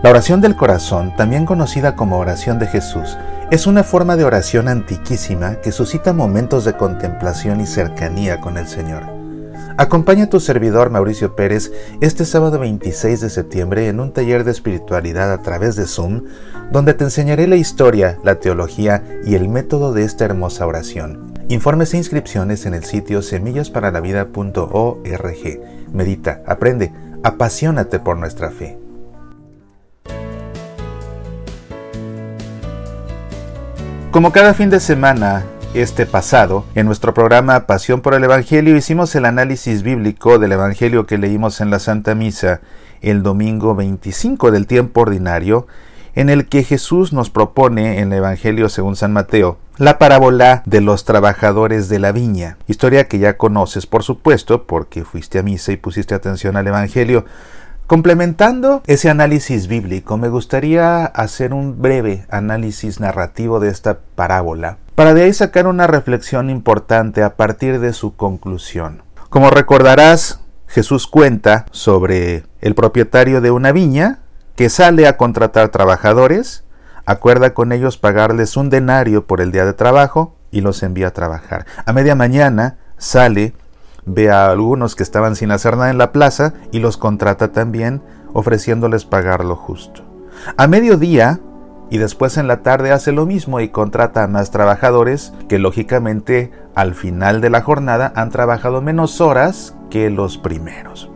La oración del corazón, también conocida como oración de Jesús, es una forma de oración antiquísima que suscita momentos de contemplación y cercanía con el Señor. Acompaña a tu servidor Mauricio Pérez este sábado 26 de septiembre en un taller de espiritualidad a través de Zoom, donde te enseñaré la historia, la teología y el método de esta hermosa oración. Informes e inscripciones en el sitio semillasparalavida.org. Medita, aprende, apasionate por nuestra fe. Como cada fin de semana, este pasado, en nuestro programa Pasión por el Evangelio, hicimos el análisis bíblico del Evangelio que leímos en la Santa Misa el domingo 25 del tiempo ordinario, en el que Jesús nos propone en el Evangelio según San Mateo la parábola de los trabajadores de la viña, historia que ya conoces por supuesto porque fuiste a misa y pusiste atención al Evangelio, Complementando ese análisis bíblico, me gustaría hacer un breve análisis narrativo de esta parábola, para de ahí sacar una reflexión importante a partir de su conclusión. Como recordarás, Jesús cuenta sobre el propietario de una viña que sale a contratar trabajadores, acuerda con ellos pagarles un denario por el día de trabajo y los envía a trabajar. A media mañana sale ve a algunos que estaban sin hacer nada en la plaza y los contrata también, ofreciéndoles pagar lo justo. A mediodía y después en la tarde hace lo mismo y contrata a más trabajadores que lógicamente al final de la jornada han trabajado menos horas que los primeros.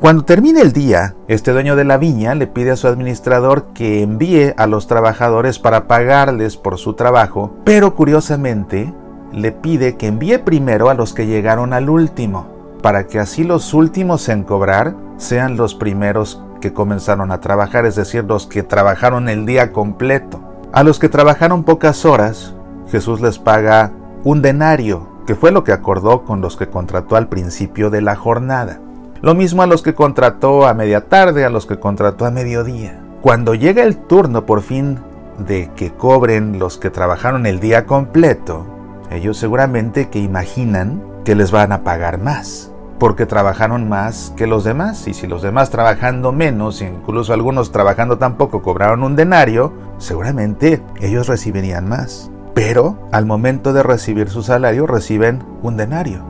Cuando termine el día, este dueño de la viña le pide a su administrador que envíe a los trabajadores para pagarles por su trabajo, pero curiosamente le pide que envíe primero a los que llegaron al último, para que así los últimos en cobrar sean los primeros que comenzaron a trabajar, es decir, los que trabajaron el día completo. A los que trabajaron pocas horas, Jesús les paga un denario, que fue lo que acordó con los que contrató al principio de la jornada. Lo mismo a los que contrató a media tarde, a los que contrató a mediodía. Cuando llega el turno por fin de que cobren los que trabajaron el día completo, ellos seguramente que imaginan que les van a pagar más, porque trabajaron más que los demás, y si los demás trabajando menos, incluso algunos trabajando tampoco cobraron un denario, seguramente ellos recibirían más. Pero al momento de recibir su salario reciben un denario.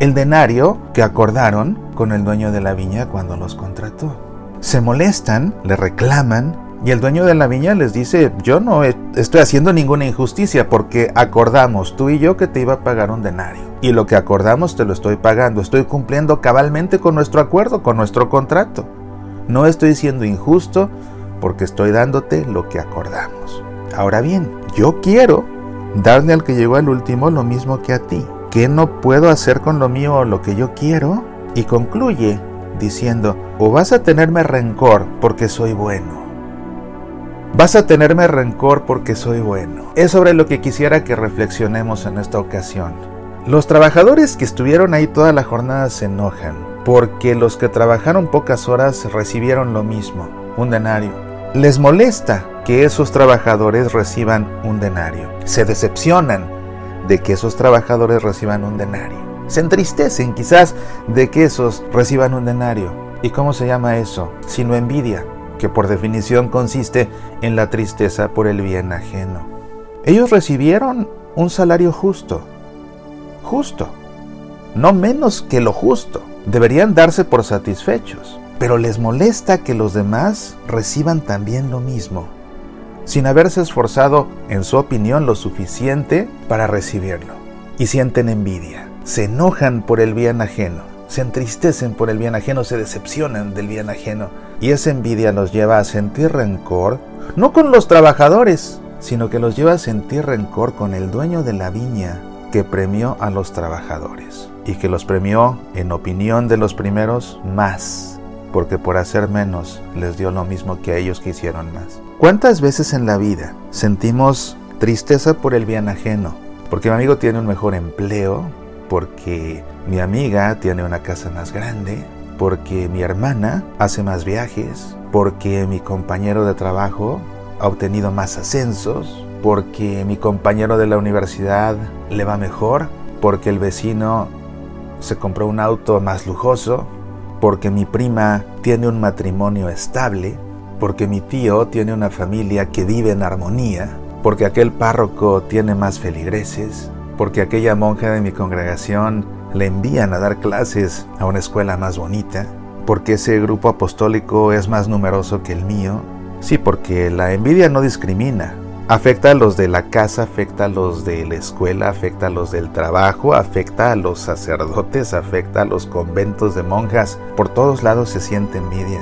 El denario que acordaron con el dueño de la viña cuando los contrató. Se molestan, le reclaman y el dueño de la viña les dice, yo no estoy haciendo ninguna injusticia porque acordamos tú y yo que te iba a pagar un denario. Y lo que acordamos te lo estoy pagando. Estoy cumpliendo cabalmente con nuestro acuerdo, con nuestro contrato. No estoy siendo injusto porque estoy dándote lo que acordamos. Ahora bien, yo quiero darle al que llegó al último lo mismo que a ti. ¿Qué no puedo hacer con lo mío lo que yo quiero? Y concluye diciendo, o vas a tenerme rencor porque soy bueno Vas a tenerme rencor porque soy bueno. Es sobre lo que quisiera que reflexionemos en esta ocasión. Los trabajadores que estuvieron ahí toda la jornada se enojan, porque los que trabajaron pocas horas recibieron lo mismo, un denario. Les molesta que esos trabajadores reciban un denario. Se decepcionan de que esos trabajadores reciban un denario. Se entristecen quizás de que esos reciban un denario. ¿Y cómo se llama eso? Sino envidia que por definición consiste en la tristeza por el bien ajeno. Ellos recibieron un salario justo, justo, no menos que lo justo. Deberían darse por satisfechos, pero les molesta que los demás reciban también lo mismo, sin haberse esforzado, en su opinión, lo suficiente para recibirlo. Y sienten envidia, se enojan por el bien ajeno se entristecen por el bien ajeno, se decepcionan del bien ajeno. Y esa envidia los lleva a sentir rencor, no con los trabajadores, sino que los lleva a sentir rencor con el dueño de la viña que premió a los trabajadores. Y que los premió, en opinión de los primeros, más, porque por hacer menos les dio lo mismo que a ellos que hicieron más. ¿Cuántas veces en la vida sentimos tristeza por el bien ajeno? Porque mi amigo tiene un mejor empleo, porque mi amiga tiene una casa más grande, porque mi hermana hace más viajes, porque mi compañero de trabajo ha obtenido más ascensos, porque mi compañero de la universidad le va mejor, porque el vecino se compró un auto más lujoso, porque mi prima tiene un matrimonio estable. porque mi tío tiene una familia que vive en armonía, porque aquel párroco tiene más feligreses, porque aquella monja de mi congregación le envían a dar clases a una escuela más bonita, porque ese grupo apostólico es más numeroso que el mío. Sí, porque la envidia no discrimina. Afecta a los de la casa, afecta a los de la escuela, afecta a los del trabajo, afecta a los sacerdotes, afecta a los conventos de monjas. Por todos lados se siente envidia.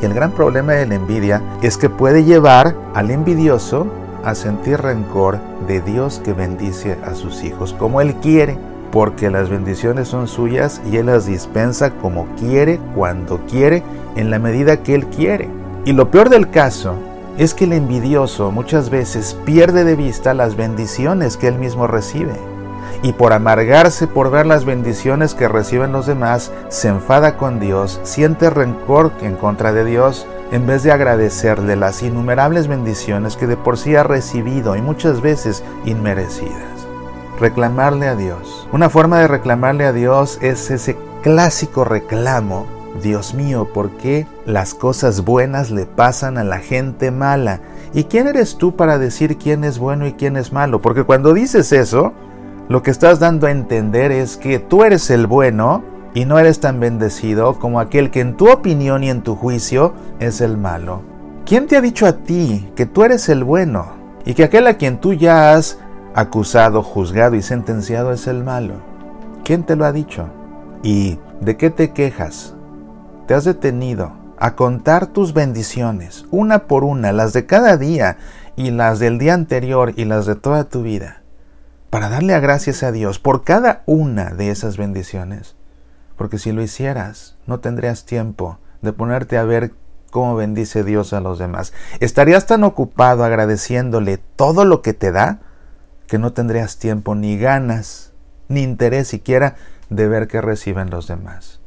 Y el gran problema de la envidia es que puede llevar al envidioso a sentir rencor de Dios que bendice a sus hijos como Él quiere, porque las bendiciones son suyas y Él las dispensa como quiere, cuando quiere, en la medida que Él quiere. Y lo peor del caso es que el envidioso muchas veces pierde de vista las bendiciones que Él mismo recibe. Y por amargarse por ver las bendiciones que reciben los demás, se enfada con Dios, siente rencor en contra de Dios en vez de agradecerle las innumerables bendiciones que de por sí ha recibido y muchas veces inmerecidas. Reclamarle a Dios. Una forma de reclamarle a Dios es ese clásico reclamo. Dios mío, ¿por qué las cosas buenas le pasan a la gente mala? ¿Y quién eres tú para decir quién es bueno y quién es malo? Porque cuando dices eso, lo que estás dando a entender es que tú eres el bueno y no eres tan bendecido como aquel que en tu opinión y en tu juicio es el malo. ¿Quién te ha dicho a ti que tú eres el bueno y que aquel a quien tú ya has acusado, juzgado y sentenciado es el malo? ¿Quién te lo ha dicho? ¿Y de qué te quejas? ¿Te has detenido a contar tus bendiciones, una por una, las de cada día y las del día anterior y las de toda tu vida, para darle a gracias a Dios por cada una de esas bendiciones? porque si lo hicieras, no tendrías tiempo de ponerte a ver cómo bendice Dios a los demás. Estarías tan ocupado agradeciéndole todo lo que te da que no tendrías tiempo ni ganas ni interés siquiera de ver qué reciben los demás.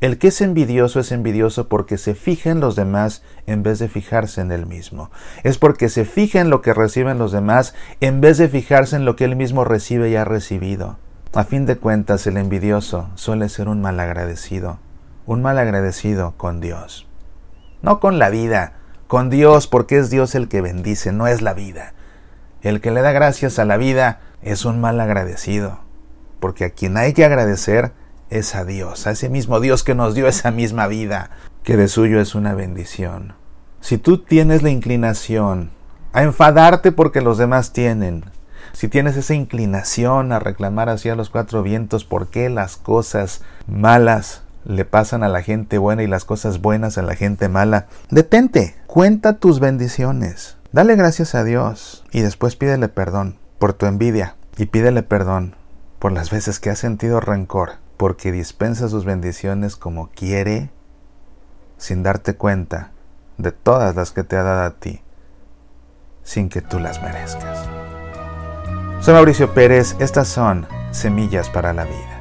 El que es envidioso es envidioso porque se fija en los demás en vez de fijarse en él mismo. Es porque se fija en lo que reciben los demás en vez de fijarse en lo que él mismo recibe y ha recibido. A fin de cuentas, el envidioso suele ser un malagradecido, un malagradecido con Dios. No con la vida, con Dios, porque es Dios el que bendice, no es la vida. El que le da gracias a la vida es un malagradecido, porque a quien hay que agradecer es a Dios, a ese mismo Dios que nos dio esa misma vida, que de suyo es una bendición. Si tú tienes la inclinación a enfadarte porque los demás tienen, si tienes esa inclinación a reclamar hacia los cuatro vientos por qué las cosas malas le pasan a la gente buena y las cosas buenas a la gente mala, detente, cuenta tus bendiciones, dale gracias a Dios y después pídele perdón por tu envidia y pídele perdón por las veces que has sentido rencor, porque dispensa sus bendiciones como quiere, sin darte cuenta de todas las que te ha dado a ti, sin que tú las merezcas. Soy Mauricio Pérez, estas son Semillas para la Vida.